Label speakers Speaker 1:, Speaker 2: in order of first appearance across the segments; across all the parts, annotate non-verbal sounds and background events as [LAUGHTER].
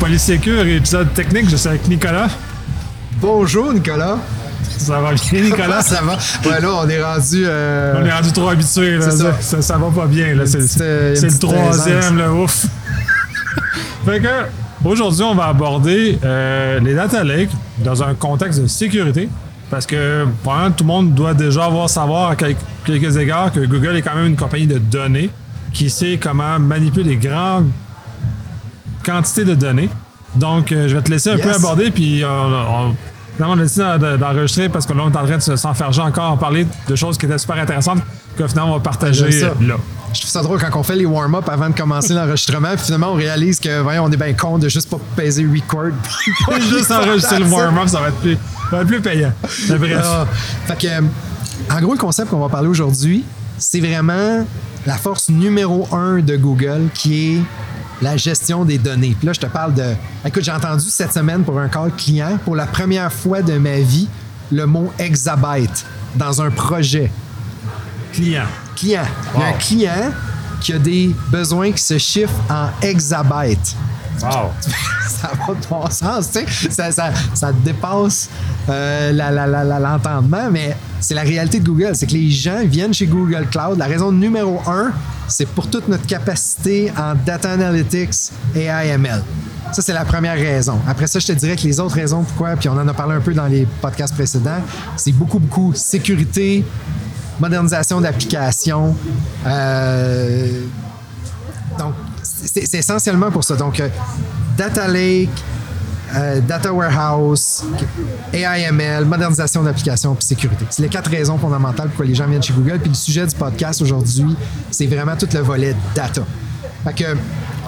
Speaker 1: Polysécure, épisode technique. Je suis avec Nicolas.
Speaker 2: Bonjour Nicolas.
Speaker 1: Ça va bien, [LAUGHS] Nicolas?
Speaker 2: ça va. Ouais, là, on est rendu. euh,
Speaker 1: On est rendu trop habitué.
Speaker 2: Ça.
Speaker 1: Ça, ça va pas bien. Là. C'est,
Speaker 2: petite, euh,
Speaker 1: c'est le
Speaker 2: petite
Speaker 1: troisième, là, ouf. [LAUGHS] fait que, aujourd'hui, on va aborder euh, les data lakes dans un contexte de sécurité. Parce que, probablement, tout le monde doit déjà avoir savoir à quel- quelques égards que Google est quand même une compagnie de données qui sait comment manipuler des grandes quantités de données. Donc, euh, je vais te laisser un
Speaker 2: Yes.
Speaker 1: peu aborder, puis euh, on, finalement, on a décidé d'en- d'enregistrer parce que là, on est en train de se- s'enferger encore en parler de choses qui étaient super intéressantes que finalement, on va partager
Speaker 2: ça.
Speaker 1: là.
Speaker 2: Je trouve ça drôle quand on fait les warm-up avant de commencer l'enregistrement, puis finalement on réalise que, voyons, on est bien con de juste pas peser record. [LAUGHS]
Speaker 1: Juste enregistrer le warm-up, ça va être plus, va être plus payant. Mais bref.
Speaker 2: Ah. fait que, euh, en gros, le concept qu'on va parler aujourd'hui, c'est vraiment la force numéro un de Google qui est la gestion des données. Puis là, je te parle de. Écoute, j'ai entendu cette semaine pour un call client, pour la première fois de ma vie, le mot exabyte dans un projet.
Speaker 1: client.
Speaker 2: Client. Il y a un client qui a des besoins qui se chiffrent en exabytes.
Speaker 1: Wow. [LAUGHS]
Speaker 2: ça va de bon sens, tu sais. Ça, ça, ça dépasse euh, l'entendement, mais c'est la réalité de Google. C'est que les gens viennent chez Google Cloud. La raison numéro un, c'est pour toute notre capacité en data analytics et AML. Ça, c'est la première raison. Après ça, je te dirais que les autres raisons pourquoi, puis on en a parlé un peu dans les podcasts précédents, c'est beaucoup, beaucoup sécurité, modernisation d'applications, euh, donc, c'est essentiellement pour ça. Donc, euh, Data Lake, euh, Data Warehouse, AIML, modernisation d'applications puis sécurité. C'est les quatre raisons fondamentales pourquoi les gens viennent chez Google. Puis le sujet du podcast aujourd'hui, c'est vraiment tout le volet data. Fait que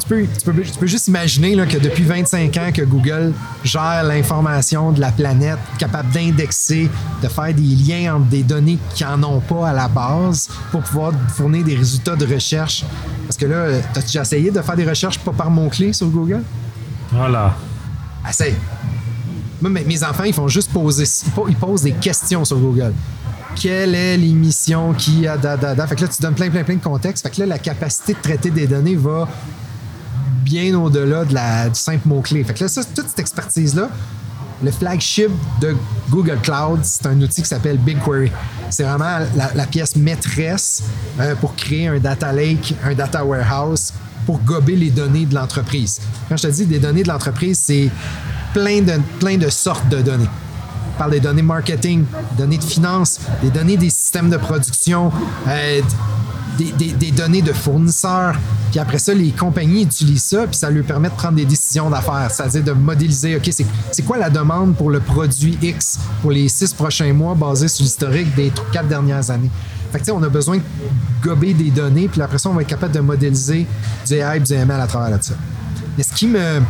Speaker 2: tu peux, tu peux, tu peux juste imaginer que depuis 25 ans que Google gère l'information de la planète, capable d'indexer, de faire des liens entre des données qui n'en ont pas à la base pour pouvoir fournir des résultats de recherche. Parce que là, as-tu déjà essayé de faire des recherches pas par mots-clés sur Google?
Speaker 1: Voilà.
Speaker 2: Essaye. Moi, mes enfants, ils font juste poser, ils po- ils posent des questions sur Google. Quelle est l'émission qui a da? Fait que là, tu donnes plein, plein, plein de contexte. Fait que là, la capacité de traiter des données va bien au-delà de la, du simple mot-clé. Fait que là, toute cette expertise-là, le flagship de Google Cloud, c'est un outil qui s'appelle BigQuery. C'est vraiment la, la pièce maîtresse euh, pour créer un data lake, un data warehouse pour gober les données de l'entreprise. Quand je te dis des données de l'entreprise, c'est plein de, plein de sortes de données. On parle des données marketing, des données de finance, des données des systèmes de production, euh, des, des- données de fournisseurs. Puis après ça, les compagnies utilisent ça, puis ça leur permet de prendre des décisions d'affaires, c'est-à-dire de modéliser, OK, c'est, quoi la demande pour le produit X pour les six prochains mois basé sur l'historique des quatre dernières années? Fait que, on a besoin de gober des données, puis après ça, on va être capable de modéliser du AI et du ML à travers de ça. Mais ce qui me,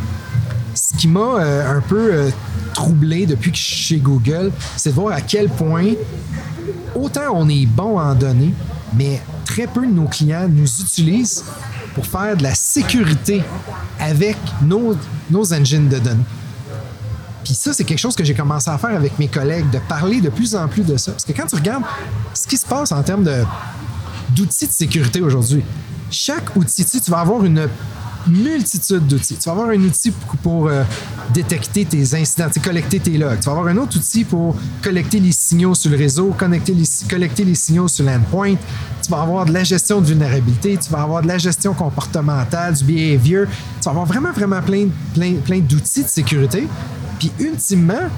Speaker 2: ce qui m'a euh, un peu euh, troublé depuis que je suis chez Google, c'est de voir à quel point autant on est bon en données, mais très peu de nos clients nous utilisent pour faire de la sécurité avec nos, nos engines de données. Puis ça, c'est quelque chose que j'ai commencé à faire avec mes collègues, de parler de plus en plus de ça. Parce que quand tu regardes ce qui se passe en termes de, d'outils de sécurité aujourd'hui, chaque outil, tu vas avoir une multitude d'outils. Tu vas avoir un outil pour, pour, euh, détecter tes incidents, collecter tes logs. Tu vas avoir un autre outil pour collecter les signaux sur le réseau, connecter les, collecter les signaux sur l'endpoint. Tu vas avoir de la gestion de vulnérabilité, tu vas avoir de la gestion comportementale, du behavior. Tu vas avoir vraiment, vraiment plein, plein, plein d'outils de sécurité. Puis ultimement,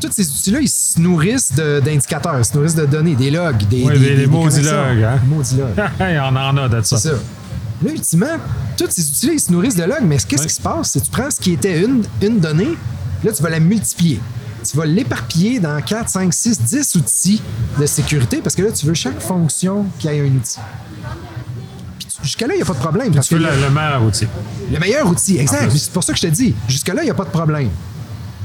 Speaker 2: tous ces outils-là, ils se nourrissent d'indicateurs, ils se nourrissent de données, des logs, des,
Speaker 1: Ouais,
Speaker 2: des,
Speaker 1: des-
Speaker 2: des-
Speaker 1: des
Speaker 2: des
Speaker 1: maudits
Speaker 2: connexions.
Speaker 1: logs, hein?
Speaker 2: Maudits logs. [LAUGHS]
Speaker 1: Il y en a de ça.
Speaker 2: C'est ça. Là, ultimement, tous ces outils-là, ils se nourrissent de logs, mais qu'est-ce
Speaker 1: Ouais.
Speaker 2: qui se passe? C'est que tu prends ce qui était une, une donnée, là, tu vas la multiplier. Tu vas l'éparpiller dans 4, 5, 6, 10 outils de sécurité parce que là, tu veux chaque fonction qui ait un outil. Jusqu'à-là, il n'y a pas de problème. parce
Speaker 1: Tu veux
Speaker 2: que
Speaker 1: le, le meilleur outil.
Speaker 2: le meilleur outil, exact. C'est pour ça que je te dis, jusque-là, il n'y a pas de problème.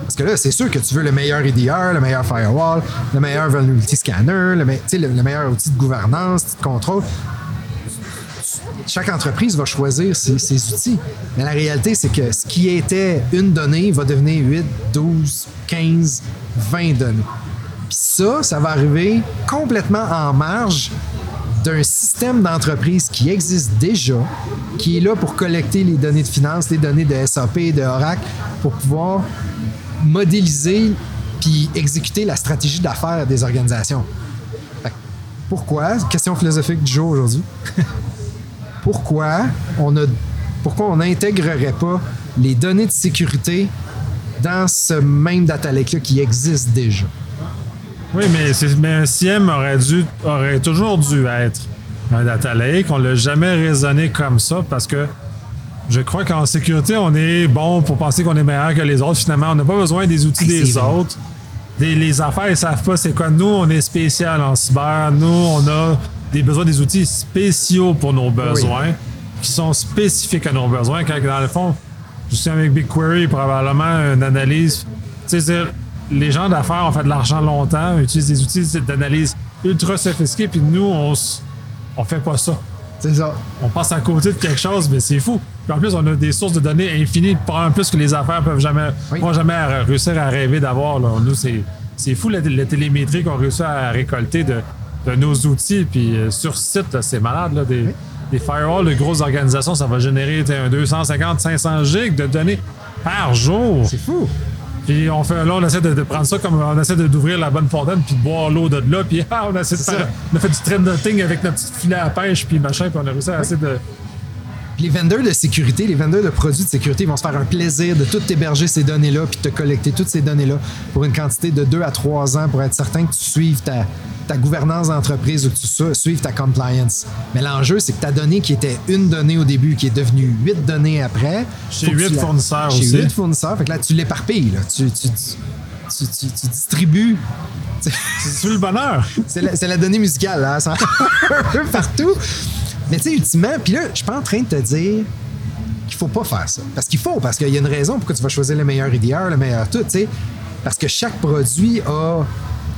Speaker 2: Parce que là, c'est sûr que tu veux le meilleur EDR, le meilleur firewall, le meilleur vulnerability scanner, le, me- tu sais, le- le meilleur outil de gouvernance, de contrôle. Chaque entreprise va choisir ses, outils. Mais la réalité, c'est que ce qui était une donnée va devenir 8, 12, 15, 20 données. Puis ça, ça va arriver complètement en marge d'un système d'entreprise qui existe déjà, qui est là pour collecter les données de finances, les données de SAP, de Oracle, pour pouvoir modéliser puis exécuter la stratégie d'affaires des organisations. Pourquoi, question philosophique du jour aujourd'hui, [LAUGHS] pourquoi on a pourquoi on n'intégrerait pas les données de sécurité dans ce même data lake-là qui existe déjà?
Speaker 1: Oui, mais, un SIEM aurait, dû, aurait toujours dû être un data lake. On l'a jamais raisonné comme ça parce que je crois qu'en sécurité, on est bon pour penser qu'on est meilleur que les autres. Finalement, on n'a pas besoin des outils
Speaker 2: Hey,
Speaker 1: des autres. Des- les affaires, ils savent pas c'est quoi. Nous, on est spécial en cyber. Nous, on a des besoins des outils spéciaux pour nos besoins, qui sont spécifiques à nos besoins. Quand, dans le fond, je suis avec BigQuery, probablement une analyse. Tu sais, c'est- les gens d'affaires ont fait de l'argent longtemps, utilisent des outils d'analyse ultra sophistiqués, puis nous, on, on fait pas ça.
Speaker 2: C'est ça.
Speaker 1: On passe à côté de quelque chose, mais c'est fou. Puis en plus, on a des sources de données infinies, probablement plus que les affaires peuvent jamais,
Speaker 2: Oui.
Speaker 1: vont jamais réussir à rêver d'avoir. Nous, c'est, c'est fou la, la télémétrie qu'on réussit à récolter de, de nos outils. Puis euh, sur site, c'est malade. Là, des, des firewalls de grosses organisations, ça va générer un 250, 500 gigs de données par jour.
Speaker 2: C'est fou.
Speaker 1: Puis on fait là, on essaie de, de prendre ça comme on essaie de- d'ouvrir la bonne fontaine puis de boire l'eau de là. Puis [LAUGHS] ah, on essaie de faire, on a fait du avec notre petit filet à pêche puis machin, puis on a réussi à essayer de
Speaker 2: les vendeurs de sécurité, les vendeurs de produits de sécurité vont se faire un plaisir de tout héberger ces données-là puis de te collecter toutes ces données-là pour une quantité de 2 à 3 ans pour être certain que tu suives ta, ta gouvernance d'entreprise ou que tu su- suives ta compliance. Mais l'enjeu, c'est que ta donnée qui était une donnée au début, qui est devenue 8 données après.
Speaker 1: Chez
Speaker 2: faut que
Speaker 1: huit
Speaker 2: tu la-
Speaker 1: fournisseurs
Speaker 2: chez
Speaker 1: aussi.
Speaker 2: 8 fournisseurs. Fait que là, tu l'éparpilles. là. Tu, tu, tu, tu, distribues.
Speaker 1: C'est le bonheur.
Speaker 2: C'est la, donnée musicale, là. Ça [LAUGHS] un peu partout. Mais tu sais, ultimement, puis là, je suis pas en train de te dire qu'il faut pas faire ça. Parce qu'il faut, parce qu'il y a une raison pourquoi tu vas choisir le meilleur EDR, le meilleur tout, tu sais. Parce que chaque produit a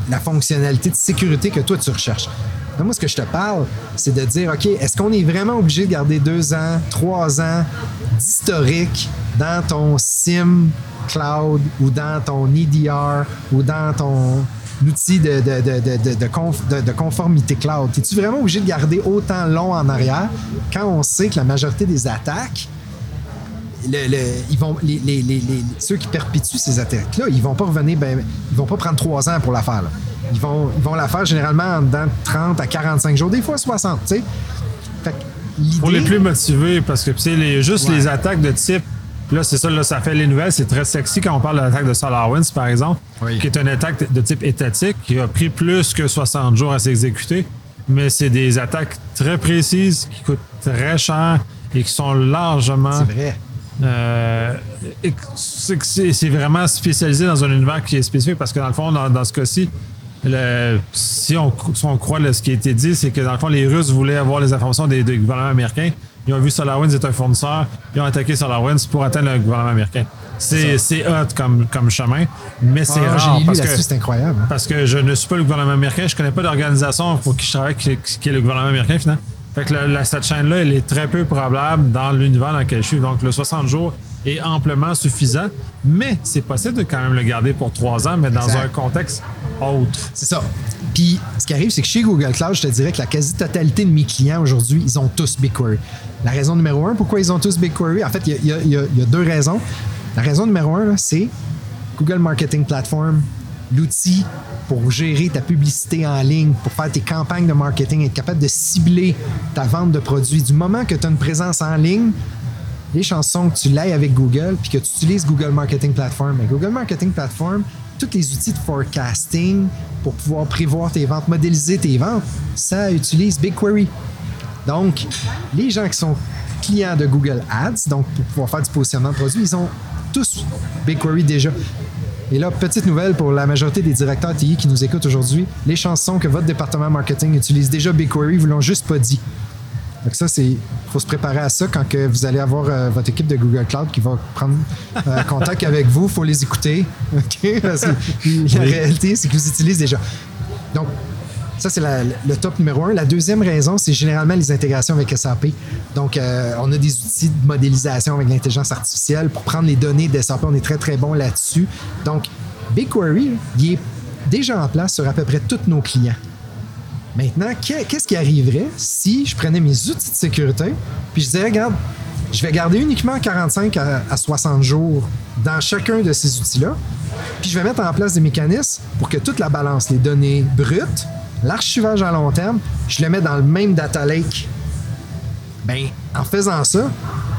Speaker 2: la fonctionnalité de sécurité que toi, tu recherches. Donc, moi, ce que je te parle, c'est de dire, OK, est-ce qu'on est vraiment obligé de garder deux ans, trois ans d'historique dans ton SIM cloud ou dans ton EDR ou dans ton outil de, de, de, de, de- de conf- de- de conformité cloud? Es-tu vraiment obligé de garder autant long en arrière quand on sait que la majorité des attaques, le- le- ils vont, les, les- les- ceux qui perpétuent ces attaques-là, ils vont pas revenir, ben, ils vont pas prendre trois ans pour la faire. là. Ils vont, ils vont la faire généralement de 30 à 45 jours, des fois 60, tu sais. Fait que
Speaker 1: Pour les plus motivés, parce que les, juste
Speaker 2: Ouais.
Speaker 1: les attaques de type. Là, c'est ça, là, ça fait les nouvelles. C'est très sexy quand on parle de l'attaque de SolarWinds, par exemple,
Speaker 2: Oui.
Speaker 1: qui est une attaque de type étatique qui a pris plus que 60 jours à s'exécuter. Mais c'est des attaques très précises qui coûtent très cher et qui sont largement.
Speaker 2: C'est vrai.
Speaker 1: Euh, c'est vraiment spécialisé dans un univers qui est spécifique parce que dans le fond, dans, dans ce cas-ci, le- si, on, si on croit là, ce qui a été dit, c'est que dans le fond, les Russes voulaient avoir les informations des, des gouvernements américains. Ils ont vu SolarWinds est un fournisseur. Ils ont attaqué SolarWinds pour atteindre le gouvernement américain. C'est c'est hot comme, comme chemin, mais c'est
Speaker 2: Ah,
Speaker 1: rare parce que,
Speaker 2: c'est incroyable.
Speaker 1: parce que je ne suis pas le gouvernement américain. Je connais pas d'organisation pour qui je travaille qui, qui est le gouvernement américain, finalement. Fait que la- la- cette chaîne-là, elle est très peu probable dans l'univers dans lequel je suis. Donc, le 60 jours est amplement suffisant, mais c'est possible de quand même le garder pour trois ans, mais dans
Speaker 2: Exact.
Speaker 1: un contexte autre.
Speaker 2: C'est ça. Puis, ce qui arrive, c'est que chez Google Cloud, je te dirais que la quasi-totalité de mes clients aujourd'hui, ils ont tous BigQuery. La raison numéro un, pourquoi ils ont tous BigQuery, en fait, il y a- deux raisons. La raison numéro un, c'est Google Marketing Platform, l'outil pour gérer ta publicité en ligne, pour faire tes campagnes de marketing, être capable de cibler ta vente de produits. Du moment que tu as une présence en ligne, les chansons que tu l'aies avec Google puis que tu utilises Google Marketing Platform. Mais Google Marketing Platform, tous les outils de forecasting pour pouvoir prévoir tes ventes, modéliser tes ventes, ça utilise BigQuery. Donc, les gens qui sont clients de Google Ads, donc pour pouvoir faire du positionnement de produits, ils ont tous BigQuery déjà. Et là, petite nouvelle pour la majorité des directeurs TI qui nous écoutent aujourd'hui, les chansons que votre département marketing utilise déjà BigQuery, vous l'ont juste pas dit. Donc ça, c'est faut se préparer à ça quand que vous allez avoir euh, votre équipe de Google Cloud qui va prendre euh, [LAUGHS] contact avec vous. faut les écouter. [LAUGHS] OK? Parce que la réalité, c'est qu'ils vous utilisent déjà. Donc, ça, c'est le top numéro un. La deuxième raison, c'est généralement les intégrations avec SAP. Donc, euh, on a des outils de modélisation avec l'intelligence artificielle pour prendre les données de SAP. On est très, très bon là-dessus. Donc, BigQuery, il est déjà en place sur à peu près tous nos clients. Maintenant, qu'est- qu'est-ce qui arriverait si je prenais mes outils de sécurité puis je disais, regarde, je vais garder uniquement 45 à, à 60 jours dans chacun de ces outils-là, puis je vais mettre en place des mécanismes pour que toute la balance, les données brutes, l'archivage à long terme, je le mets dans le même data lake ben, en faisant ça,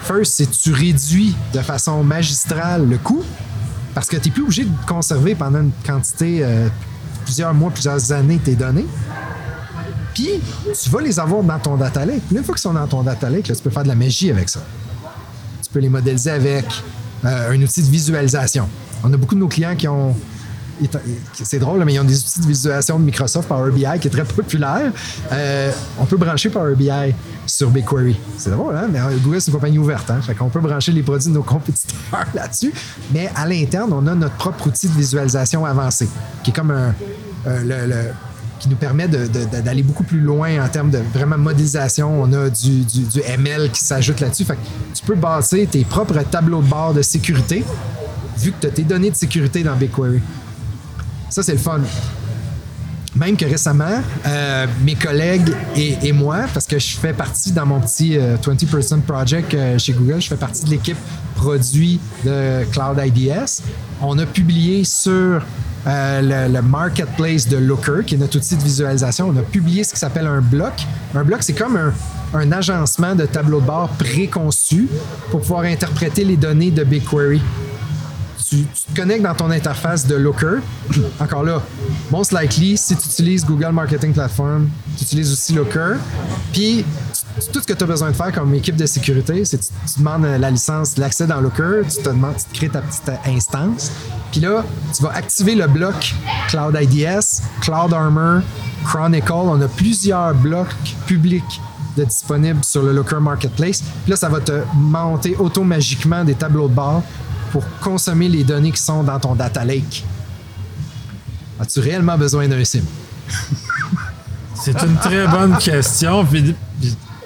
Speaker 2: first, c'est tu réduis de façon magistrale le coût parce que tu n'es plus obligé de conserver pendant une quantité, euh, plusieurs mois, plusieurs années tes données. Puis, tu vas les avoir dans ton data lake. Une fois qu'ils sont dans ton data lake, tu peux faire de la magie avec ça. Tu peux les modéliser avec euh, un outil de visualisation. On a beaucoup de nos clients qui ont c'est drôle, mais ils ont des outils de visualisation de Microsoft Power BI qui est très populaire. Euh, on peut brancher Power BI sur BigQuery. C'est drôle, hein? Mais euh, Google, c'est une compagnie ouverte. Hein? Fait peut brancher les produits de nos [LAUGHS] compétiteurs là-dessus. Mais à l'interne, on a notre propre outil de visualisation avancé, qui est comme un. le- qui nous permet d'aller beaucoup plus loin en termes de vraiment modélisation. On a du, ML qui s'ajoute là-dessus. Fait que tu peux bâtir tes propres tableaux de bord de sécurité vu que tu as tes données de sécurité dans BigQuery. Ça, c'est le fun. Même que récemment, euh, mes collègues et, moi, parce que je fais partie dans mon petit euh, 20% project euh, chez Google, je fais partie de l'équipe produit de Cloud IDS, on a publié sur euh, le, marketplace de Looker, qui est notre outil de visualisation, on a publié ce qui s'appelle un bloc. Un bloc, c'est comme un, agencement de tableau de bord préconçu pour pouvoir interpréter les données de BigQuery tu, tu te connectes dans ton interface de Looker. [CLEARS THROAT] Encore là, most likely, si tu utilises Google Marketing Platform, tu utilises aussi Looker. Puis, tout ce que tu as besoin de faire comme équipe de sécurité, c'est que tu, demandes la licence, l'accès dans Looker, tu te demandes, tu te crées ta petite instance. Puis là, tu vas activer le bloc Cloud IDS, Cloud Armor, Chronicle. On a plusieurs blocs publics de disponibles sur le Looker Marketplace. Puis là, ça va te monter automagiquement des tableaux de bord pour consommer les données qui sont dans ton data lake. As-tu réellement besoin d'un SIM? [LAUGHS]
Speaker 1: C'est une très bonne question. Puis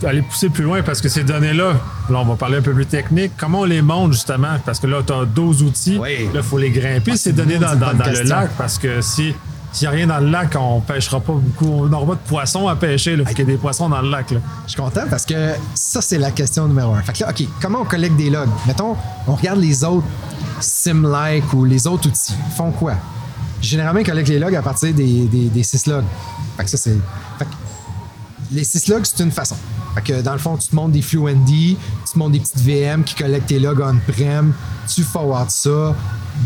Speaker 1: aller pousser plus loin parce que ces données-là, là, on va parler un peu plus technique. Comment on les monte justement? Parce que là, tu as 12 outils.
Speaker 2: Oui.
Speaker 1: Là, il faut les grimper,
Speaker 2: Ah,
Speaker 1: ces données dans, dans-
Speaker 2: bonne
Speaker 1: dans le lac. Parce que si. S'il n'y a rien dans le lac, on pêchera pas beaucoup. On n'aura pas de poissons à pêcher. Il faut qu'il y ait des poissons dans le lac. Là.
Speaker 2: Je suis content parce que ça, c'est la question numéro un. Fait que là, OK, comment on collecte des logs? Mettons, on regarde les autres SimLike ou les autres outils. Ils font quoi? Généralement, ils collectent les logs à partir des, des, des syslogs. Fait que ça, c'est. Fait que les syslogs, c'est une façon. Que dans le fond, tu te montes des FluentD, tu te montes des petites VM qui collectent tes logs on-prem, tu forwards ça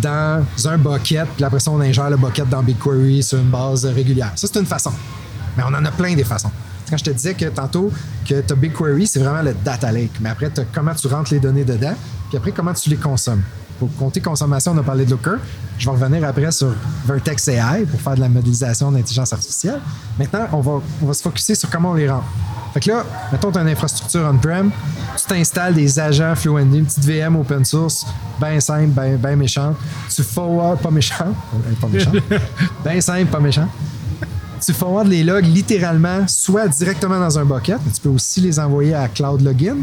Speaker 2: dans un bucket, puis après ça, on ingère le bucket dans BigQuery sur une base régulière. Ça, c'est une façon. Mais on en a plein des façons. Quand je te disais que tantôt que tu as BigQuery, c'est vraiment le data lake. Mais après, t'as comment tu rentres les données dedans, puis après, comment tu les consommes. Pour compter consommation, on a parlé de Looker. Je vais revenir après sur Vertex AI pour faire de la modélisation d'intelligence artificielle. Maintenant, on va, on va se focuser sur comment on les rend. Fait que là, mettons, tu as une infrastructure on-prem, tu t'installes des agents Fluentd, une petite VM open source, bien simple, bien ben méchante. Tu forward, pas méchant, euh, pas méchant, [LAUGHS] bien simple, pas méchant tu forwardes les logs littéralement soit directement dans un bucket, mais tu peux aussi les envoyer à Cloud Login,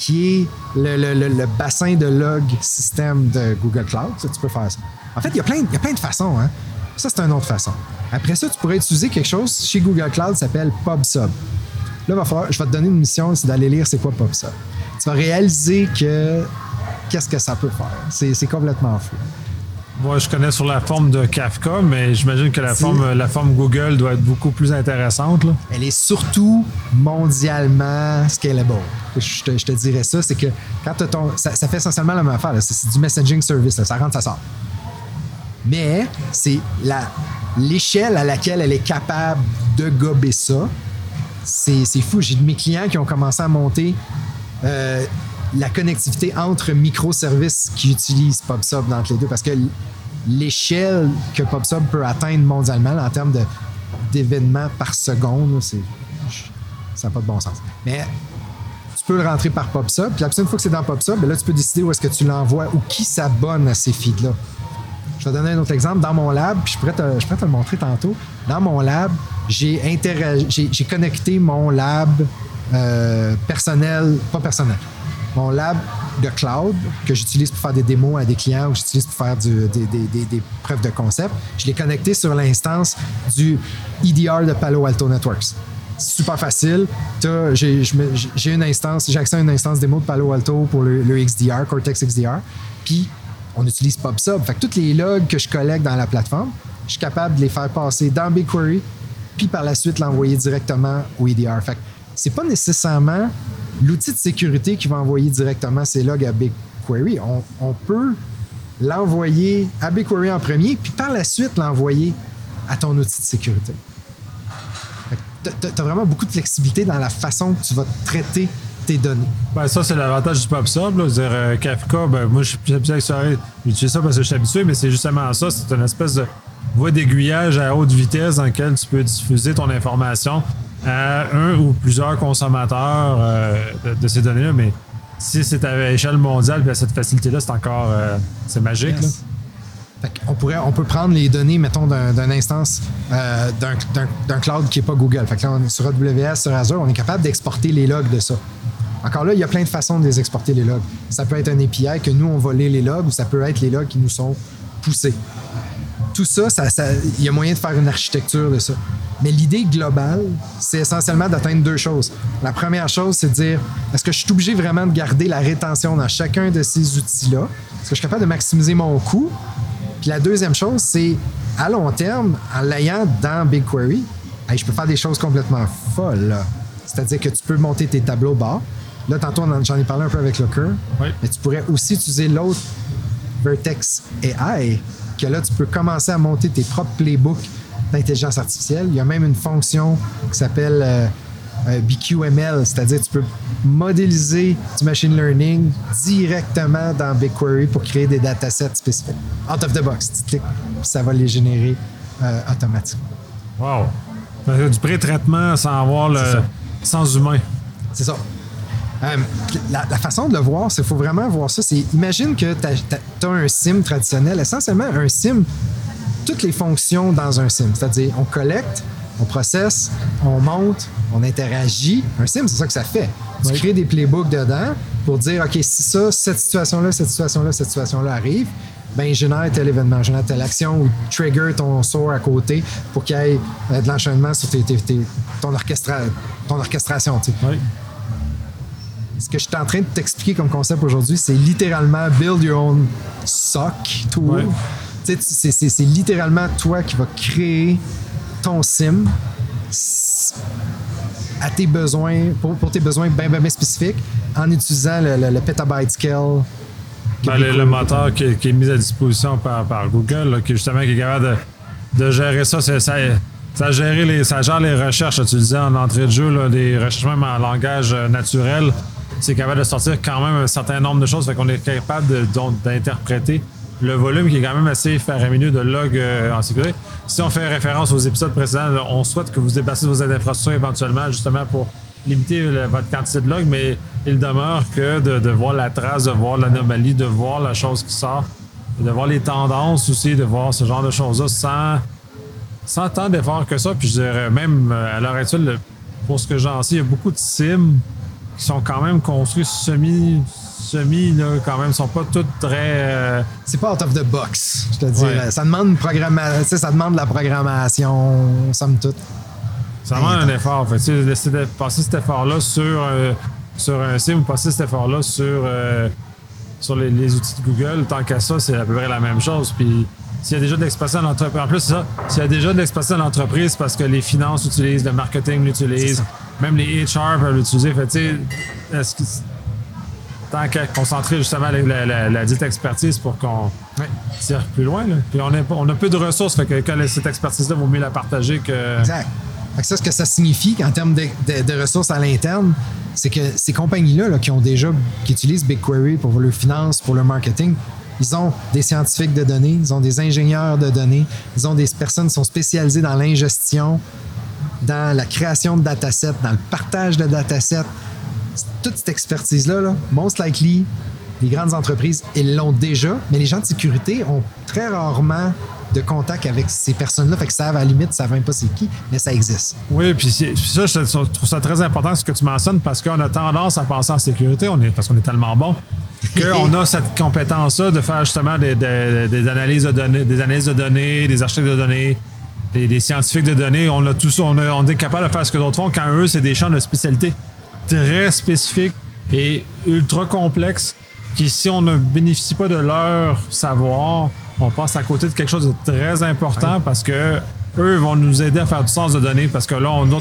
Speaker 2: qui est le, le- le- bassin de log système de Google Cloud. Tu peux faire ça. En fait, il y a plein, il y a plein de façons. Hein? Ça, c'est une autre façon. Après ça, tu pourrais utiliser quelque chose chez Google Cloud qui s'appelle PubSub. Là, va falloir, je vais te donner une mission, c'est d'aller lire c'est quoi PubSub. Tu vas réaliser que qu'est-ce que ça peut faire. C'est c'est complètement fou.
Speaker 1: Moi, je connais sur la forme de Kafka, mais j'imagine que la forme, la forme Google doit être beaucoup plus intéressante. Là.
Speaker 2: elle est surtout mondialement scalable. Je te, je te dirais ça, c'est que quand ton. Ça, ça fait essentiellement la même affaire. C'est du messaging service. là. Ça rentre, ça sort. Mais c'est la l'échelle à laquelle elle est capable de gober ça. C'est fou. J'ai de mes clients qui ont commencé à monter euh, la connectivité entre microservices qui utilisent PubSub dans les deux parce que l'échelle que PubSub peut atteindre mondialement en termes d'événements par seconde, c'est ça n'a pas de bon sens. Mais tu peux le rentrer par PubSub. Puis la prochaine fois que c'est dans PubSub, ben là, tu peux décider où est-ce que tu l'envoies ou qui s'abonne à ces feeds-là. Je vais donner un autre exemple. Dans mon lab, puis je pourrais te, je pourrais te le montrer tantôt. Dans mon lab, j'ai j'ai, j'ai connecté mon lab euh, personnel, pas personnel, mon lab de cloud que j'utilise pour faire des démos à des clients ou j'utilise pour faire des, preuves de concept. Je l'ai connecté sur l'instance du EDR de Palo Alto Networks. Super facile. J'ai une instance, j'ai accès à une instance démo de Palo Alto pour le, XDR, Cortex XDR. Puis, on utilise PubSub. Fait que tous les logs que je collecte dans la plateforme, je suis capable de les faire passer dans BigQuery, puis par la suite l'envoyer directement au EDR. C'est pas nécessairement l'outil de sécurité qui va envoyer directement ces logs à BigQuery. On, peut l'envoyer à BigQuery en premier, puis par la suite l'envoyer à ton outil de sécurité. Tu as vraiment beaucoup de flexibilité dans la façon que tu vas traiter tes données.
Speaker 1: Ben, ça, c'est l'avantage du PubSub. Là. Dire, euh, Kafka, ben, moi, je suis habitué avec ça. J'utilise ça parce que je suis habitué, mais c'est justement ça. C'est une espèce de voie d'aiguillage à haute vitesse dans laquelle tu peux diffuser ton information à un ou plusieurs consommateurs euh, de, de ces données-là. Mais si c'est à échelle mondiale puis à cette facilité-là, c'est encore euh, c'est magique. là.
Speaker 2: Fait qu'on pourrait, on peut prendre les données, mettons, d'un, d'une instance euh, d'un cloud qui n'est pas Google. Fait que là, on est sur AWS, sur Azure, on est capable d'exporter les logs de ça. Encore là, il y a plein de façons de les exporter, les logs. Ça peut être un API que nous, on va lire les logs, ou ça peut être les logs qui nous sont poussés. Tout ça, ça- ça- il y a moyen de faire une architecture de ça. Mais l'idée globale, c'est essentiellement d'atteindre deux choses. La première chose, c'est de dire, est-ce que je suis obligé vraiment de garder la rétention dans chacun de ces outils-là? Est-ce que je suis capable de maximiser mon coût? Puis la deuxième chose, c'est à long terme, en l'ayant dans BigQuery, je peux faire des choses complètement folles. C'est-à-dire que tu peux monter tes tableaux bas. Là, tantôt, j'en ai parlé un peu avec Looker.
Speaker 1: Oui.
Speaker 2: Mais tu pourrais aussi utiliser l'autre Vertex AI, que là, tu peux commencer à monter tes propres playbooks d'intelligence artificielle. Il y a même une fonction qui s'appelle euh, euh, BQML, c'est-à-dire tu peux modéliser du machine learning directement dans BigQuery pour créer des datasets spécifiques. Out of the box, tu cliques, puis ça va les générer euh, automatiquement.
Speaker 1: Wow. Du pré-traitement sans avoir le. Sans humain.
Speaker 2: C'est ça. Euh, la, la façon de le voir, c'est faut vraiment voir ça. C'est imagine que tu as, un SIM traditionnel. Essentiellement, un SIM, toutes les fonctions dans un SIM, c'est-à-dire on collecte, on processe, on monte, on interagit. Un SIM, c'est ça que ça fait. Tu
Speaker 1: Oui.
Speaker 2: crées des playbooks dedans pour dire OK, si ça, cette situation-là, cette situation-là, cette situation-là arrive, ben génère tel événement, génère telle action ou trigger ton sort à côté pour qu'il y ait euh, de l'enchaînement sur tes- tes- tes- ton, orchestra- ton orchestration. tu sais.
Speaker 1: Oui.
Speaker 2: Ce que je suis en train de t'expliquer comme concept aujourd'hui, c'est littéralement build your own SOC tool.
Speaker 1: Ouais.
Speaker 2: C'est, littéralement toi qui vas créer ton sim à tes besoins, pour, pour tes besoins bien, bien, bien spécifiques, en utilisant le, le- le petabyte scale.
Speaker 1: Ben, le, le moteur qui, qui est mis à disposition par, par Google, là, qui justement qui est capable de, de gérer ça, c'est- ça, ça, gère les, ça gère les recherches. là. tu le disais en entrée de jeu, là, des recherches même en langage euh, naturel. C'est capable de sortir quand même un certain nombre de choses. Fait qu'on est capable d'interpréter le volume qui est quand même assez faramineux de logs euh, en sécurité. Si on fait référence aux épisodes précédents, on souhaite que vous dépassiez vos infrastructures éventuellement justement pour limiter votre quantité de logs, mais il demeure que de, voir la trace, de voir l'anomalie, de voir la chose qui sort, de voir les tendances aussi, de voir ce genre de choses-là sans, sans tant d'efforts que ça. Puis je dirais même euh, à l'heure actuelle, le- pour ce que j'en sais, il y a beaucoup de sims qui sont quand même construits semi, semi là, quand même, sont pas toutes très. euh,
Speaker 2: C'est pas out of the box, je te.
Speaker 1: Ouais.
Speaker 2: Ça demande une programma- ça demande de la programmation, somme toute.
Speaker 1: Ça demande un effort. Fait, tu sais, d'essayer de passer cet effort-là sur, euh, sur un sim ou passer cet effort-là sur, euh, sur les, les outils de Google, tant qu'à ça, c'est à peu près la même chose. Puis s'il y a déjà de l'expression dans l'entreprise, en plus, c'est ça, s'il y a déjà de l'expression dans l'entreprise parce que les finances l'utilisent, le marketing l'utilise, même les HR peuvent l'utiliser. Fait, tu sais, est-ce que tant qu'à concentrer justement la, la, la- la dite expertise pour qu'on tire plus loin. Là. Puis on a, on a peu de ressources, fait que quand cette expertise-là, vaut mieux la partager que.
Speaker 2: Exact. Fait que ça, ce que ça signifie en termes de, de- de ressources à l'interne, c'est que ces compagnies-là là, qui ont déjà, qui utilisent BigQuery pour leurs finances, pour leur marketing, ils ont des scientifiques de données, ils ont des ingénieurs de données, ils ont des personnes qui sont spécialisées dans l'ingestion, dans la création de datasets, dans le partage de datasets. Toute cette expertise-là, là, most likely, les grandes entreprises, ils l'ont déjà, mais les gens de sécurité ont très rarement de contact avec ces personnes-là, fait que savent à la limite, savent même pas c'est qui, mais ça existe.
Speaker 1: Oui, puis ça, je trouve ça très important ce que tu mentionnes parce qu'on a tendance à penser en sécurité, on est, parce qu'on est tellement bon, qu'on [LAUGHS] a cette compétence-là de faire justement des, des- des analyses de données, des analyses de données, des archives de données, des, des scientifiques de données, on a tout ça, on, a- on est capable de faire ce que d'autres font quand eux, c'est des champs de spécialité très spécifiques et ultra complexes qui, si on ne bénéficie pas de leur savoir, on passe à côté de quelque chose de très important parce que eux vont nous aider à faire du sens de données parce que là, on, on,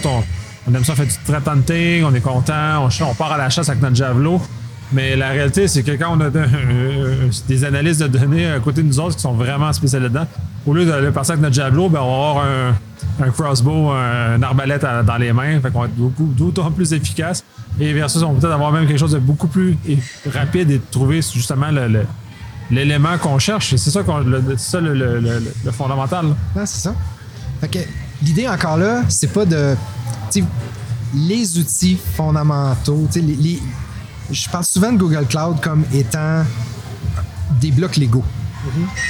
Speaker 1: on aime ça faire du threat hunting, on est content, on, on part à la chasse avec notre javelot. Mais la réalité, c'est que quand on a de- [LAUGHS] euh, des analyses de données à côté de nous autres qui sont vraiment spécialisés dedans, au lieu d'aller passer avec notre javelot, ben, on va avoir un, un crossbow, un, une arbalète dans les mains. Fait qu'on va être beaucoup, d'autant plus efficace. Et versus, on va peut-être avoir même quelque chose de beaucoup plus rapide et de trouver justement l'élément qu'on cherche. C'est ça, qu'on, le, fondamental.
Speaker 2: Ah, c'est ça. Fait que l'idée encore là, c'est pas de. les outils fondamentaux, les, les- je parle souvent de Google Cloud comme étant des blocs Lego.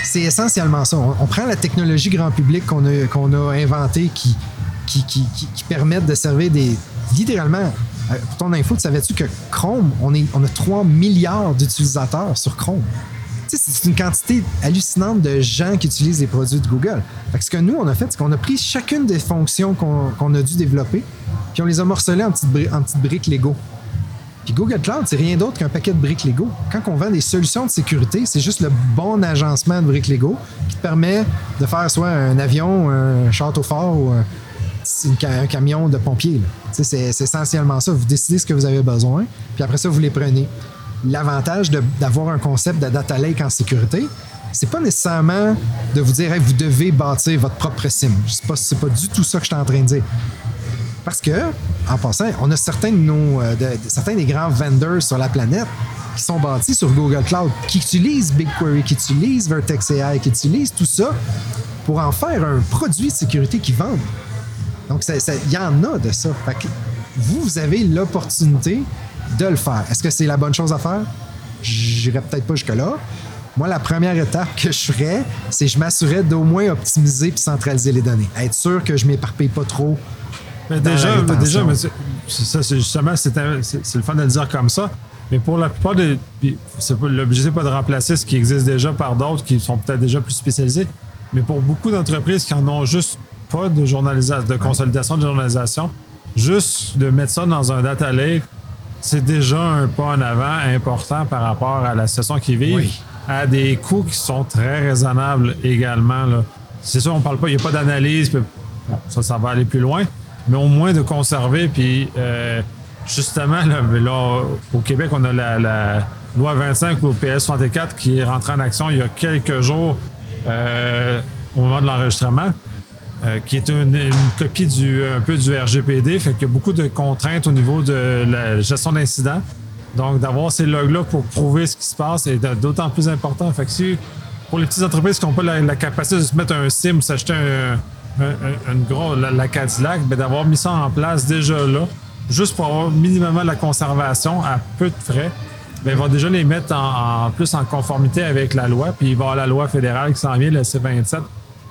Speaker 2: C'est essentiellement ça. On, prend la technologie grand public qu'on a, inventée qui, qui, de servir des. Littéralement, euh, pour ton info, tu savais-tu que Chrome, on, a 3 milliards d'utilisateurs sur Chrome? C'est une quantité hallucinante de gens qui utilisent les produits de Google. Que ce que nous, on a fait, c'est qu'on a pris chacune des fonctions qu'on a dû développer, puis on les a morcelées en en petites briques Lego. Google Cloud, c'est rien d'autre qu'un paquet de briques Lego. Quand on vend des solutions de sécurité, c'est juste le bon agencement de briques Lego qui te permet de faire soit un avion, un château fort ou ca- un camion de pompiers. C'est essentiellement ça. Vous décidez ce que vous avez besoin, puis après ça, vous les prenez. L'avantage d'avoir un concept de data lake en sécurité, c'est pas nécessairement de vous dire, Hey, vous devez bâtir votre propre SIM. C'est pas, pas du tout ça que je suis en train de dire. Parce que, en passant, on a certains de nos, euh, certains des grands vendors sur la planète qui sont bâtis sur Google Cloud, qui utilisent BigQuery, qui utilisent Vertex AI, qui utilisent tout ça pour en faire un produit de sécurité qu'ils vendent. Donc, il y en a de ça. Fait vous, avez l'opportunité de le faire. Est-ce que c'est la bonne chose à faire? J'irai peut-être pas jusque-là. Moi, la première étape que je ferais, c'est je m'assurais d'au moins optimiser puis centraliser les données. Être sûr que je m'éparpille pas trop.
Speaker 1: Mais déjà, mais déjà mais ça, c'est justement, c'est le fun de le dire comme ça. Mais pour la plupart des. L'objectif, c'est pas de remplacer ce qui existe déjà par d'autres qui sont peut-être déjà plus spécialisés. Mais pour beaucoup d'entreprises qui en ont juste pas de journalisation, de consolidation de journalisation, juste de mettre ça dans un data lake, c'est déjà un pas en avant important par rapport à la situation qu'ils vivent,
Speaker 2: Oui.
Speaker 1: à des coûts qui sont très raisonnables également. C'est sûr, on parle pas, il n'y a pas d'analyse, ça, ça va aller plus loin, mais au moins de conserver, puis euh, justement, là, au Québec, on a la, loi 25 ou PS 64 qui est rentrée en action il y a quelques jours euh, au moment de l'enregistrement. Euh, qui est une, copie un peu du RGPD, fait qu'il y a beaucoup de contraintes au niveau de la gestion d'incidents. Donc, d'avoir ces logs-là pour prouver ce qui se passe est d'autant plus important. Fait que si, pour les petites entreprises qui n'ont pas la, la capacité de se mettre un SIM, s'acheter un, un, un- une la, la Cadillac, ben, d'avoir mis ça en place déjà là, juste pour avoir minimum la conservation à peu de frais, ben, ils vont déjà les mettre en, plus en conformité avec la loi. Puis il va y avoir la loi fédérale qui s'en vient, le C27,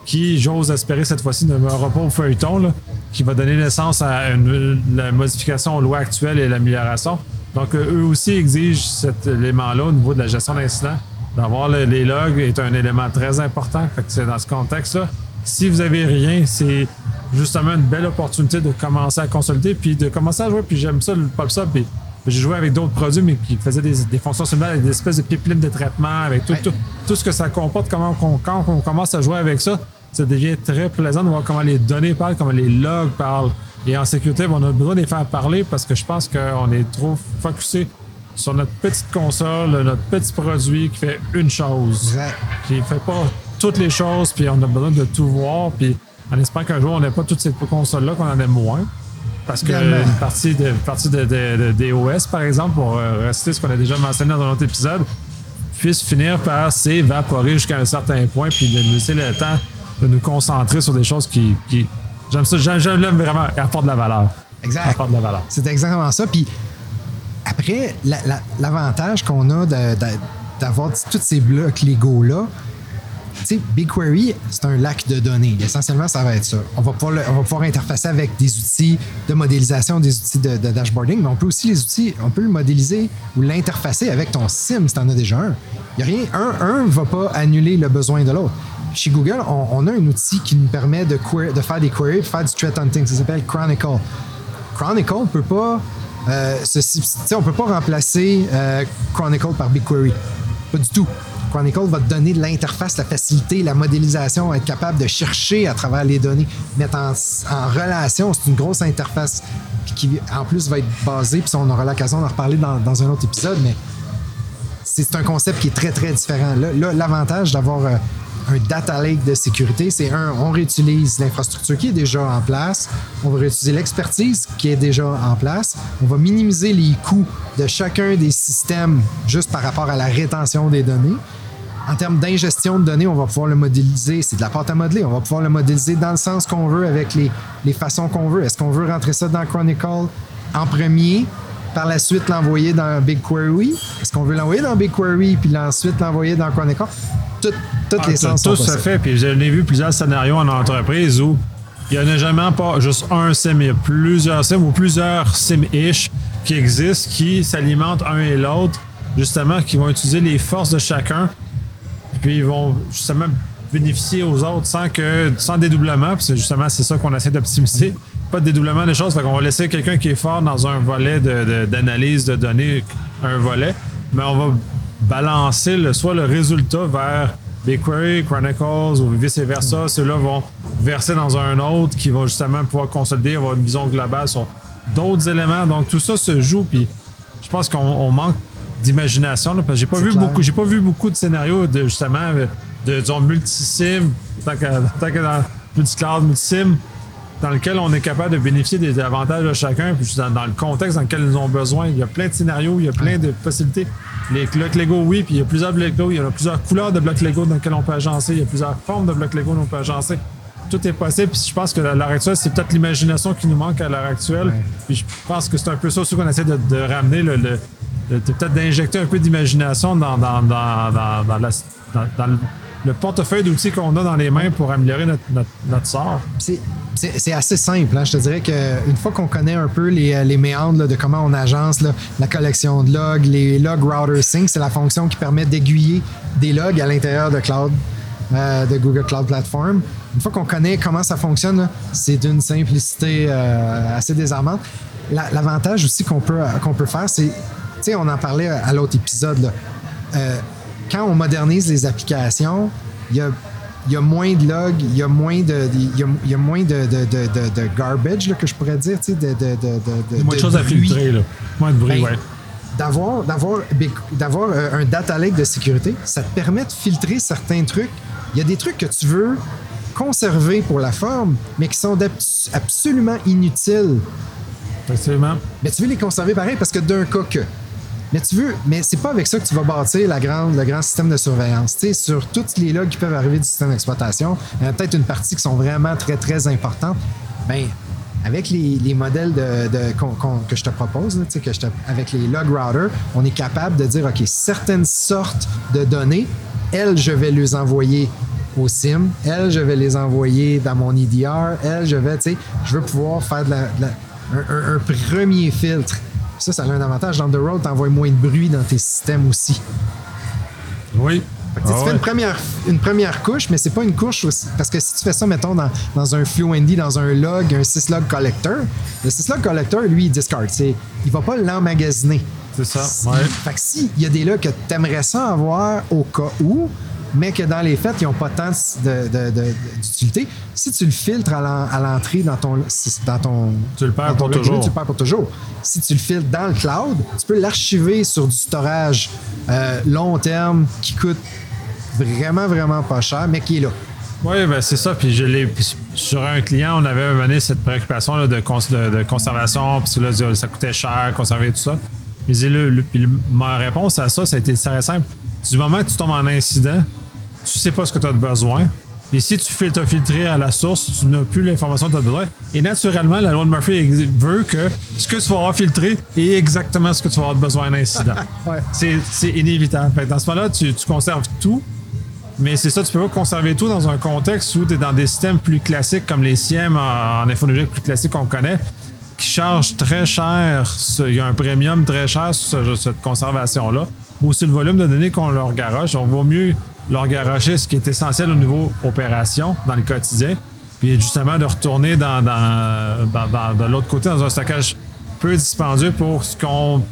Speaker 1: qui, j'ose espérer cette fois-ci, ne meura pas au feuilleton, là, qui va donner naissance à une, la modification aux lois actuelles et l'amélioration. Donc, euh, eux aussi exigent cet élément-là au niveau de la gestion d'incidents. D'avoir le- les logs est un élément très important. Fait que c'est dans ce contexte-là. Si vous avez rien, c'est justement une belle opportunité de commencer à consolider puis de commencer à jouer. Puis j'aime ça, le PopSub. Puis j'ai joué avec d'autres produits, mais qui faisaient des, des fonctions similaires avec des espèces de pipelines de traitement, avec tout,
Speaker 2: Ouais.
Speaker 1: tout, tout ce que ça comporte. Comment qu'on- quand on commence à jouer avec ça, ça devient très plaisant de voir comment les données parlent, comment les logs parlent. Et en sécurité, on a besoin de les faire parler parce que je pense qu'on est trop focusé sur notre petite console, notre petit produit qui fait une chose
Speaker 2: Exact.
Speaker 1: qui fait pas toutes les choses, puis on a besoin de tout voir, puis en espérant qu'un jour on n'ait pas toutes ces consoles-là, qu'on en ait moins. Parce que une partie de, une partie de, de- de- DOS, par exemple, pour euh, rester ce qu'on a déjà mentionné dans un autre épisode, puisse finir par s'évaporer jusqu'à un certain point, puis de nous laisser le temps de nous concentrer sur des choses qui. qui- j'aime ça, j'aime, j'aime vraiment, qui apportent de la valeur.
Speaker 2: Exact.
Speaker 1: Apportent de la valeur.
Speaker 2: C'est exactement ça. Puis après, la- la- l'avantage qu'on a d'avoir tous ces blocs Lego-là, BigQuery, c'est un lac de données. Essentiellement, ça va être ça. On va pouvoir, interfacer avec des outils de modélisation, des outils de, dashboarding, mais on peut aussi les outils, on peut le modéliser ou l'interfacer avec ton SIM si tu en as déjà un. Il y a rien, un, un ne va pas annuler le besoin de l'autre. chez Google, on, a un outil qui nous permet de, faire des queries, de faire du threat hunting. Ça s'appelle Chronicle. Chronicle ne peut pas. Euh, on peut pas remplacer euh, Chronicle par BigQuery. Pas du tout. Chronicle va te donner l'interface, la facilité, la modélisation, être capable de chercher à travers les données, mettre en, relation. C'est une grosse interface qui, en plus, va être basée, puis on aura l'occasion d'en reparler dans, un autre épisode, mais c'est un concept qui est très, très différent. Là, là, l'avantage d'avoir euh, un data lake de sécurité, c'est un, on réutilise l'infrastructure qui est déjà en place, on va réutiliser l'expertise qui est déjà en place, on va minimiser les coûts de chacun des systèmes juste par rapport à la rétention des données. En termes d'ingestion de données, on va pouvoir le modéliser. C'est de la pâte à modeler. On va pouvoir le modéliser dans le sens qu'on veut, avec les, les façons qu'on veut. Est-ce qu'on veut rentrer ça dans Chronicle en premier, par la suite l'envoyer dans BigQuery? Est-ce qu'on veut l'envoyer dans BigQuery puis ensuite l'envoyer dans Chronicle? Tout- toutes les
Speaker 1: Ah,
Speaker 2: sens
Speaker 1: tout se fait. Puis j'en ai vu plusieurs scénarios en entreprise où il n'y en a jamais pas juste un sim, il y a plusieurs sims ou plusieurs sim-ish qui existent, qui s'alimentent un et l'autre, justement, qui vont utiliser les forces de chacun, puis ils vont justement bénéficier aux autres sans que sans dédoublement, puis c'est justement c'est ça qu'on essaie d'optimiser. Pas de dédoublement des choses, fait qu'on va laisser quelqu'un qui est fort dans un volet de- de- d'analyse de, données, un volet, mais on va balancer le, soit le résultat vers BigQuery, Chronicles ou vice-versa. Ceux-là vont verser dans un autre qui va justement pouvoir consolider, avoir une vision globale sur d'autres éléments. Donc tout ça se joue, puis je pense qu'on on manque d'imagination parce que j'ai pas vu
Speaker 2: clair.
Speaker 1: beaucoup j'ai pas vu beaucoup de scénarios de justement euh, de disons multisim tant que tant que dans multicloud multisim dans lequel on est capable de bénéficier des avantages de chacun puis dans, dans le contexte dans lequel ils ont besoin il y a plein de scénarios il y a plein de possibilités les blocs Lego oui puis il y a plusieurs blocs Lego il y a plusieurs couleurs de blocs Lego dans lesquels on peut agencer il y a plusieurs formes de blocs Lego dont on peut agencer tout est possible. Puis je pense que à l'heure actuelle, c'est peut-être l'imagination qui nous manque à l'heure actuelle. Puis je pense que c'est un peu ça aussi qu'on essaie de, de ramener, le, peut-être d'injecter un peu d'imagination dans, dans, dans, la- le, le portefeuille d'outils qu'on a dans les mains pour améliorer notre, notre, notre sort.
Speaker 2: C'est- assez simple. hein. Je te dirais qu'une fois qu'on connaît un peu les, euh, les méandres de comment on agence la collection de logs, les log router sync, c'est la fonction qui permet d'aiguiller des logs à l'intérieur de cloud, euh, de Google Cloud Platform. Une fois qu'on connaît comment ça fonctionne, c'est d'une simplicité euh, assez désarmante. La- L'avantage aussi qu'on peut, qu'on peut faire, c'est, tu sais, on en parlait à l'autre épisode, quand on modernise les applications, il y a, il y a moins de logs, il y a moins de, il y a, il y a moins de, de, de, de- garbage là, que je pourrais dire, tu sais, de,
Speaker 1: Moins de choses à filtrer. Là. Moins de bruit,
Speaker 2: Ben,
Speaker 1: ouais.
Speaker 2: D'avoir, d'avoir, big- d'avoir euh, un data lake de sécurité, ça te permet de filtrer certains trucs. Il y a des trucs que tu veux conserver pour la forme, mais qui sont absolument inutiles
Speaker 1: Effectivement.
Speaker 2: mais tu veux les conserver pareil parce que d'un cas que. Mais tu veux, mais c'est pas avec ça que tu vas bâtir le grand système de surveillance. Tu sais, sur toutes les logs qui peuvent arriver du système d'exploitation, il y en a peut-être une partie qui sont vraiment très, très importantes. Ben, avec les, les modèles de, de- que je te propose, tu sais, avec les log routers, on est capable de dire, OK, certaines sortes de données, elles, je vais les envoyer au SIM, elles, je vais les envoyer dans mon EDR, elles, je vais, tu sais, je veux pouvoir faire de la- un premier filtre. Ça, ça a un avantage. Dans The Road, t'envoies moins de bruit dans tes systèmes aussi.
Speaker 1: Oui.
Speaker 2: Fait que,
Speaker 1: Ah
Speaker 2: tu fais une première, une première couche, mais c'est pas une couche aussi. Parce que si tu fais ça, mettons, dans, dans un Fluentd, dans un log, un syslog collector, le syslog collector, lui, il discard. Il va pas l'emmagasiner.
Speaker 1: C'est ça, ouais.
Speaker 2: Fait que s'il y a des logs que tu aimerais ça avoir au cas où, mais que dans les faits, ils n'ont pas tant d'utilité, si tu le filtres à l'en- à l'entrée dans ton, dans ton.
Speaker 1: Tu le perds pour toujours.
Speaker 2: Tu le perds pour toujours. Si tu le filtres dans le cloud, tu peux l'archiver sur du storage euh, long terme qui coûte vraiment, vraiment pas cher, mais qui est là.
Speaker 1: Oui, ben c'est ça. Puis je l'ai puis sur un client, on avait mené cette préoccupation là, de, cons- de, de conservation, parce que là, ça coûtait cher, conserver tout ça. Mais le, le- puis ma réponse à ça, ça a été très simple. Du moment que tu tombes en incident, tu sais pas ce que tu as besoin. Et si tu fil- t'as filtré à la source, tu n'as plus l'information que tu as besoin. Et naturellement, la loi de Murphy veut que ce que tu vas avoir filtré est exactement ce que tu vas avoir besoin d'un incident. [LAUGHS]
Speaker 2: Ouais.
Speaker 1: C'est inévitable. Fait que dans ce moment-là, tu, tu conserves tout, mais c'est ça, tu peux pas conserver tout dans un contexte où tu es dans des systèmes plus classiques comme les SIEM en, en plus classiques qu'on connaît, qui chargent très cher. Il y a un premium très cher sur ce- cette conservation-là. Sur le volume de données qu'on leur garoche. On vaut mieux leur garocher ce qui est essentiel au niveau opération dans le quotidien, puis justement de retourner dans, de l'autre côté dans un stockage peu dispendieux pour ce qu'on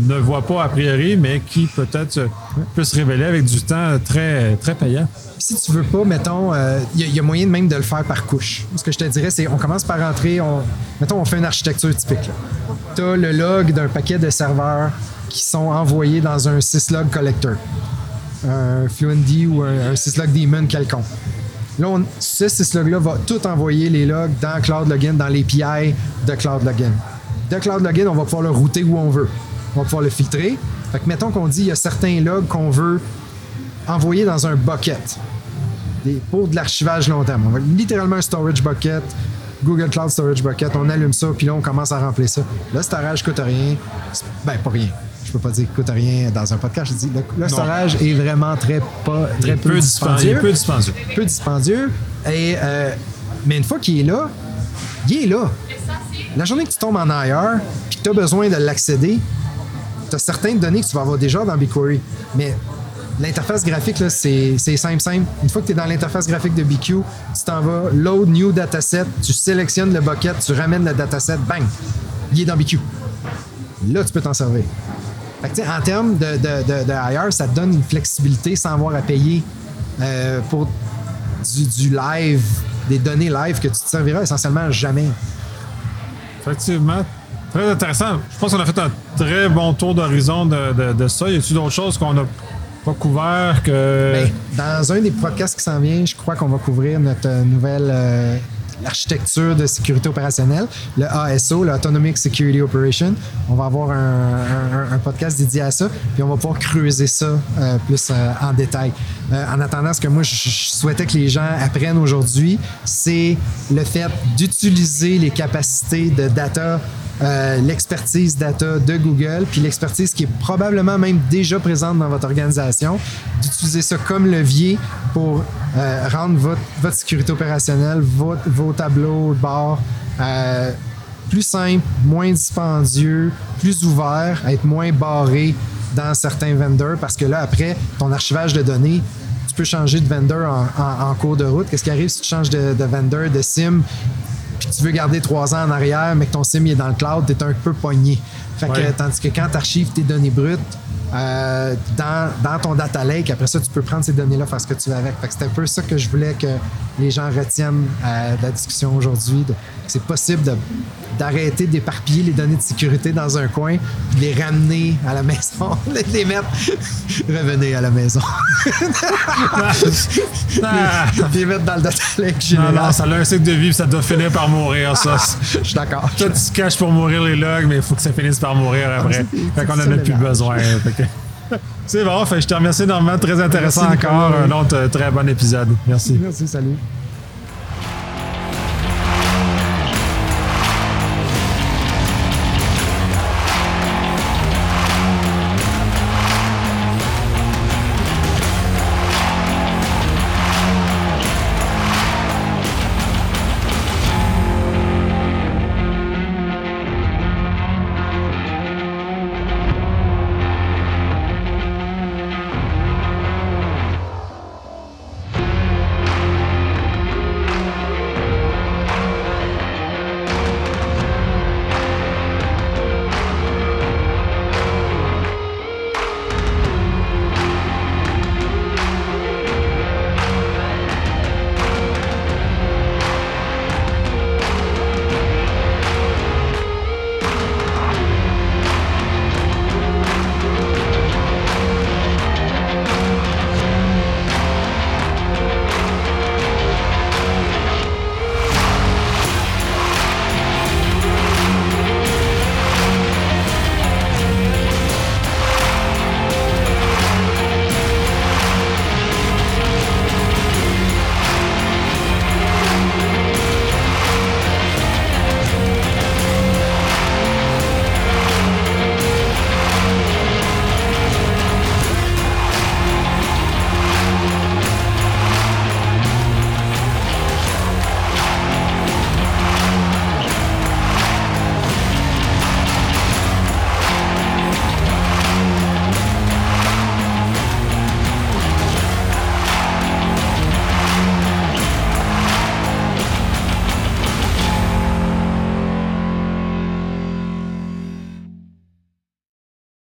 Speaker 1: ne voit pas a priori, mais qui peut-être euh, peut se révéler avec du temps très, très payant.
Speaker 2: Si tu veux pas, mettons, il y, a moyen même de le faire par couche. Ce que je te dirais, c'est on commence par rentrer, on, mettons, on fait une architecture typique. Tu as le log d'un paquet de serveurs qui sont envoyés dans un syslog collector, un Fluentd ou un, syslog daemon quelconque. Là, ce syslog-là va tout envoyer les logs dans Cloud Login, dans l'API de Cloud Login. De Cloud Login, on va pouvoir le router où on veut. On va pouvoir le filtrer. Fait que mettons qu'on dit il y a certains logs qu'on veut envoyer dans un bucket pour de l'archivage long terme. On va littéralement un storage bucket, Google Cloud Storage Bucket, on allume ça, puis là, on commence à remplir ça. Le storage coûte rien. Ben, pas rien. Je peux pas dire qu'il coûte rien dans un podcast. Je dis, le, le storage est vraiment très, pas, très peu,
Speaker 1: peu dispendieux. Peu dispendieux.
Speaker 2: peu dispendieux. Et, euh, mais une fois qu'il est là, il est là. La journée que tu tombes en IR, puis que tu as besoin de l'accéder, tu as certaines données que tu vas avoir déjà dans BigQuery. Mais l'interface graphique, là, c'est c'est simple, simple. Une fois que tu es dans l'interface graphique de BQ, tu t'en vas, load new dataset, tu sélectionnes le bucket, tu ramènes le dataset, bang, il est dans BQ. Là, tu peux t'en servir. Fait que, en termes de, de, de, de IR, ça te donne une flexibilité sans avoir à payer euh, pour du, du live, des données live que tu te serviras essentiellement jamais.
Speaker 1: Effectivement. Très intéressant. Je pense qu'on a fait un très bon tour d'horizon de, ça. Y a-t-il d'autres choses qu'on n'a pas couvert que.
Speaker 2: Ben, dans un des podcasts qui s'en vient, je crois qu'on va couvrir notre euh, nouvelle euh, architecture de sécurité opérationnelle, le ASO, le Autonomic Security Operation. On va avoir un, un- podcast dédié à ça, puis on va pouvoir creuser ça euh, plus euh, en détail. Euh, en attendant, ce que moi, je souhaitais que les gens apprennent aujourd'hui, c'est le fait d'utiliser les capacités de data euh, l'expertise data de Google, puis l'expertise qui est probablement même déjà présente dans votre organisation, d'utiliser ça comme levier pour euh, rendre votre, sécurité opérationnelle, votre- vos tableaux de bord euh, plus simples, moins dispendieux, plus ouverts, être moins barré dans certains vendors, parce que là, après, ton archivage de données, tu peux changer de vendor en, en- en cours de route. Qu'est-ce qui arrive si tu changes de, de vendor, de SIM, puis tu veux garder trois ans en arrière, mais que ton SIM est dans le cloud, tu es un peu pogné. Fait que,
Speaker 1: Ouais.
Speaker 2: tandis que quand tu archives tes données brutes euh, dans, dans ton data lake, après ça, tu peux prendre ces données-là, faire ce que tu veux avec. C'est un peu ça que je voulais que les gens retiennent euh, de la discussion aujourd'hui. C'est possible d'arrêter d'éparpiller les données de sécurité dans un coin, puis de les ramener à la maison, [LAUGHS] de les mettre. Revenez à la maison. [LAUGHS]
Speaker 1: Ah!
Speaker 2: Puis [LAUGHS] les mettre dans le data lake
Speaker 1: Non,
Speaker 2: général.
Speaker 1: non, ça a un cycle de vie, puis ça doit finir par mourir, ça.
Speaker 2: Je suis d'accord.
Speaker 1: Toi, tu te caches pour mourir les logs, mais il faut que ça finisse par mourir après.
Speaker 2: c'est-
Speaker 1: Fait qu'on en a plus besoin. Fait que- C'est bon, fait je te remercie énormément. Très intéressant
Speaker 2: Merci,
Speaker 1: encore. Un autre euh, très bon épisode. Merci.
Speaker 2: Merci, salut.